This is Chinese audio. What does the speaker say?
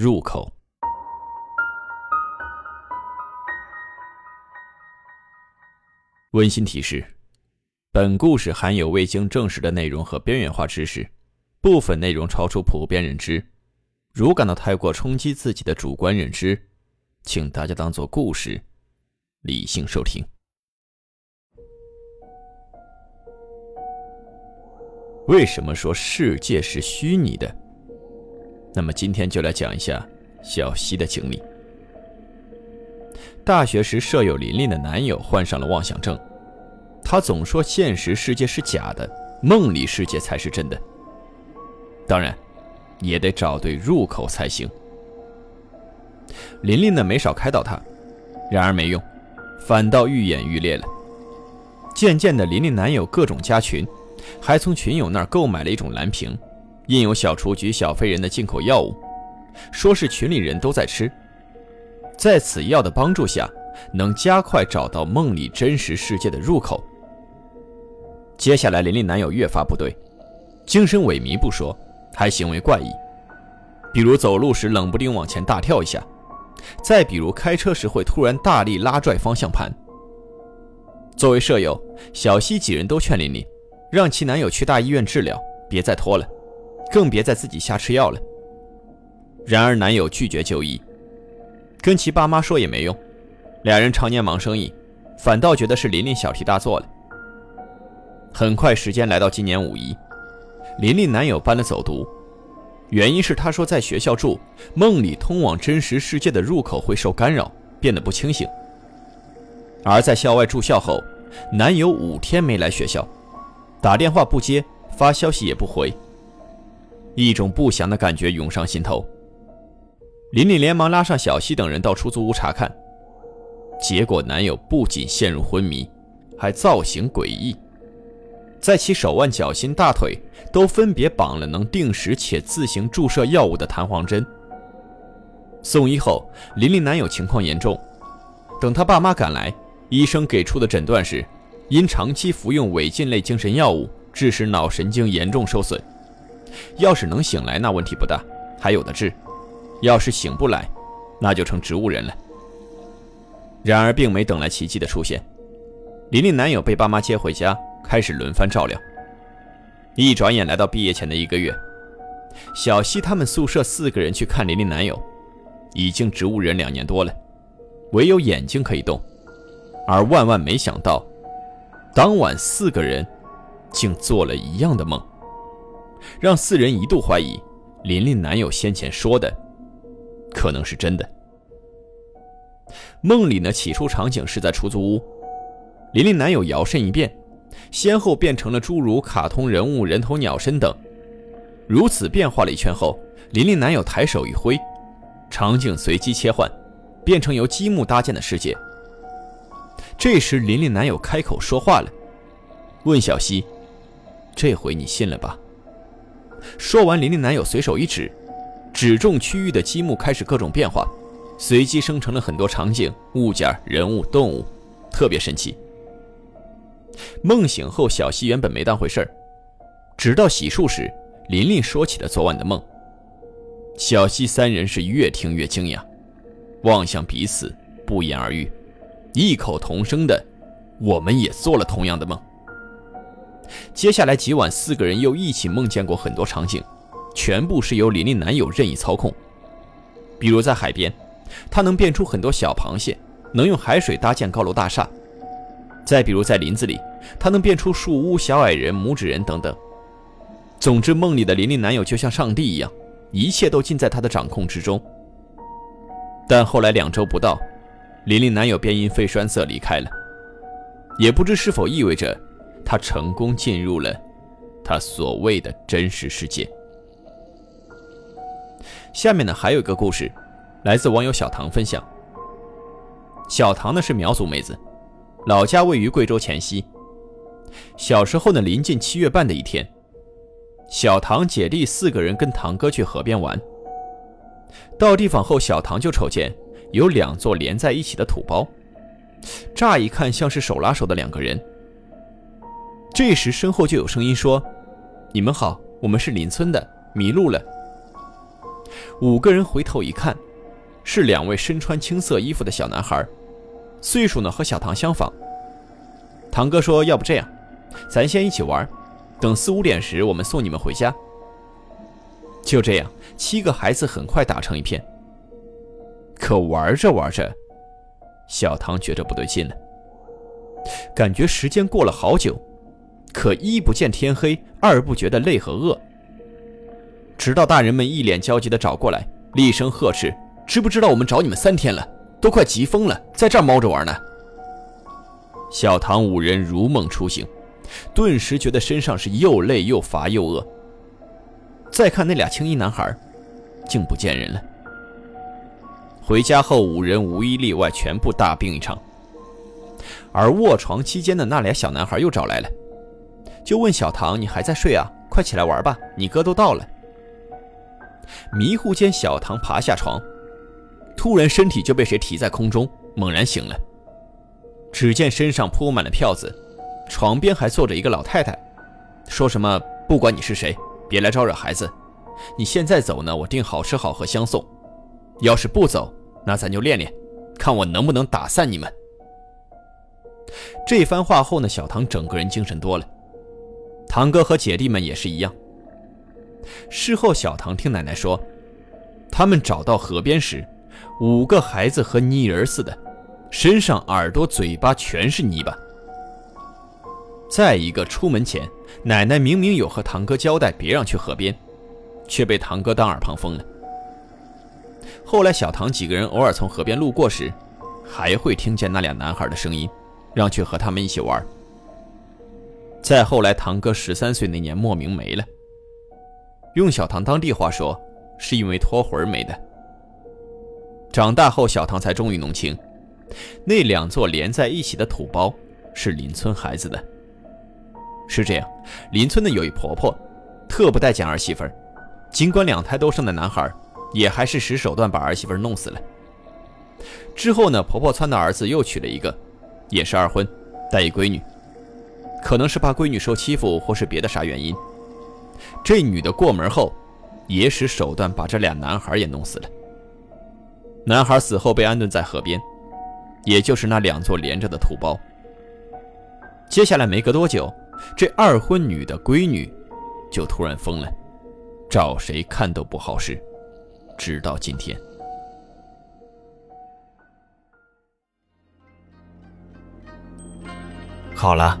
入口。温馨提示：本故事含有未经证实的内容和边缘化知识，部分内容超出普遍认知。如感到太过冲击自己的主观认知，请大家当做故事，理性收听。为什么说世界是虚拟的？那么今天就来讲一下小溪的经历。大学时，舍友琳琳的男友患上了妄想症，他总说现实世界是假的，梦里世界才是真的。当然，也得找对入口才行。琳琳呢，没少开导他，然而没用，反倒愈演愈烈了。渐渐的，琳琳男友各种加群，还从群友那儿购买了一种蓝瓶。印有小雏菊、小飞人的进口药物，说是群里人都在吃，在此药的帮助下，能加快找到梦里真实世界的入口。接下来，琳琳男友越发不对，精神萎靡不说，还行为怪异，比如走路时冷不丁往前大跳一下，再比如开车时会突然大力拉拽方向盘。作为舍友，小西几人都劝琳琳，让其男友去大医院治疗，别再拖了。更别再自己瞎吃药了。然而男友拒绝就医，跟其爸妈说也没用，两人常年忙生意，反倒觉得是琳琳小题大做了。很快时间来到今年五一，琳琳男友搬了走读，原因是他说在学校住，梦里通往真实世界的入口会受干扰，变得不清醒。而在校外住校后，男友五天没来学校，打电话不接，发消息也不回。一种不祥的感觉涌上心头。琳琳连忙拉上小西等人到出租屋查看，结果男友不仅陷入昏迷，还造型诡异，在其手腕、脚心、大腿都分别绑了能定时且自行注射药物的弹簧针。送医后，琳琳男友情况严重，等他爸妈赶来，医生给出的诊断是，因长期服用违禁类精神药物，致使脑神经严重受损。要是能醒来，那问题不大，还有的治；要是醒不来，那就成植物人了。然而，并没等来奇迹的出现。琳琳男友被爸妈接回家，开始轮番照料。一转眼来到毕业前的一个月，小西他们宿舍四个人去看琳琳男友，已经植物人两年多了，唯有眼睛可以动。而万万没想到，当晚四个人竟做了一样的梦。让四人一度怀疑，琳琳男友先前说的可能是真的。梦里呢，起初场景是在出租屋，琳琳男友摇身一变，先后变成了诸如卡通人物、人头鸟身等。如此变化了一圈后，琳琳男友抬手一挥，场景随机切换，变成由积木搭建的世界。这时，琳琳男友开口说话了，问小西：“这回你信了吧？”说完，琳琳男友随手一指，指中区域的积木开始各种变化，随机生成了很多场景、物件、人物、动物，特别神奇。梦醒后，小西原本没当回事，直到洗漱时，琳琳说起了昨晚的梦。小西三人是越听越惊讶，望向彼此，不言而喻，异口同声的：“我们也做了同样的梦。”接下来几晚，四个人又一起梦见过很多场景，全部是由琳琳男友任意操控。比如在海边，他能变出很多小螃蟹，能用海水搭建高楼大厦；再比如在林子里，他能变出树屋、小矮人、拇指人等等。总之，梦里的琳琳男友就像上帝一样，一切都尽在他的掌控之中。但后来两周不到，琳琳男友便因肺栓塞离开了，也不知是否意味着。他成功进入了他所谓的真实世界。下面呢还有一个故事，来自网友小唐分享。小唐呢是苗族妹子，老家位于贵州黔西。小时候呢，临近七月半的一天，小唐姐弟四个人跟堂哥去河边玩。到地方后，小唐就瞅见有两座连在一起的土包，乍一看像是手拉手的两个人。这时身后就有声音说：“你们好，我们是邻村的，迷路了。”五个人回头一看，是两位身穿青色衣服的小男孩。岁数呢和小唐相仿。堂哥说：“要不这样，咱先一起玩，等四五点时我们送你们回家。”就这样，七个孩子很快打成一片。可玩着玩着，小唐觉着不对劲了，感觉时间过了好久，可一不见天黑，二不觉得累和饿。直到大人们一脸焦急地找过来，厉声呵斥：“知不知道我们找你们三天了？”都快急疯了，在这儿猫着玩呢。小唐五人如梦初醒，顿时觉得身上是又累又乏又饿。再看那俩青衣男孩，竟不见人了。回家后，五人无一例外全部大病一场。而卧床期间的那俩小男孩又找来了，就问小唐：“你还在睡啊？快起来玩吧，你哥都到了。”迷糊间，小唐爬下床。突然，身体就被谁提在空中，猛然醒了。只见身上铺满了票子，床边还坐着一个老太太，说什么：“不管你是谁，别来招惹孩子。你现在走呢，我定好吃好喝相送；要是不走，那咱就练练，看我能不能打散你们。”这番话后呢，小唐整个人精神多了。堂哥和姐弟们也是一样。事后，小唐听奶奶说，他们找到河边时。五个孩子和泥人似的，身上、耳朵、嘴巴全是泥巴。再一个，出门前，奶奶明明有和堂哥交代别让去河边，却被堂哥当耳旁风了。后来，小唐几个人偶尔从河边路过时，还会听见那俩男孩的声音，让去和他们一起玩。再后来，堂哥十三岁那年莫名没了，用小唐当地话说，是因为脱魂没的。长大后，小唐才终于弄清，那两座连在一起的土包是邻村孩子的。是这样，邻村的有一婆婆，特不待见儿媳妇儿，尽管两胎都生的男孩，也还是使手段把儿媳妇儿弄死了。之后呢，婆婆撺的儿子又娶了一个，也是二婚，带一闺女，可能是怕闺女受欺负，或是别的啥原因，这女的过门后，也使手段把这俩男孩也弄死了。男孩死后被安顿在河边，也就是那两座连着的土包。接下来没隔多久，这二婚女的闺女就突然疯了，找谁看都不好使，直到今天。好了，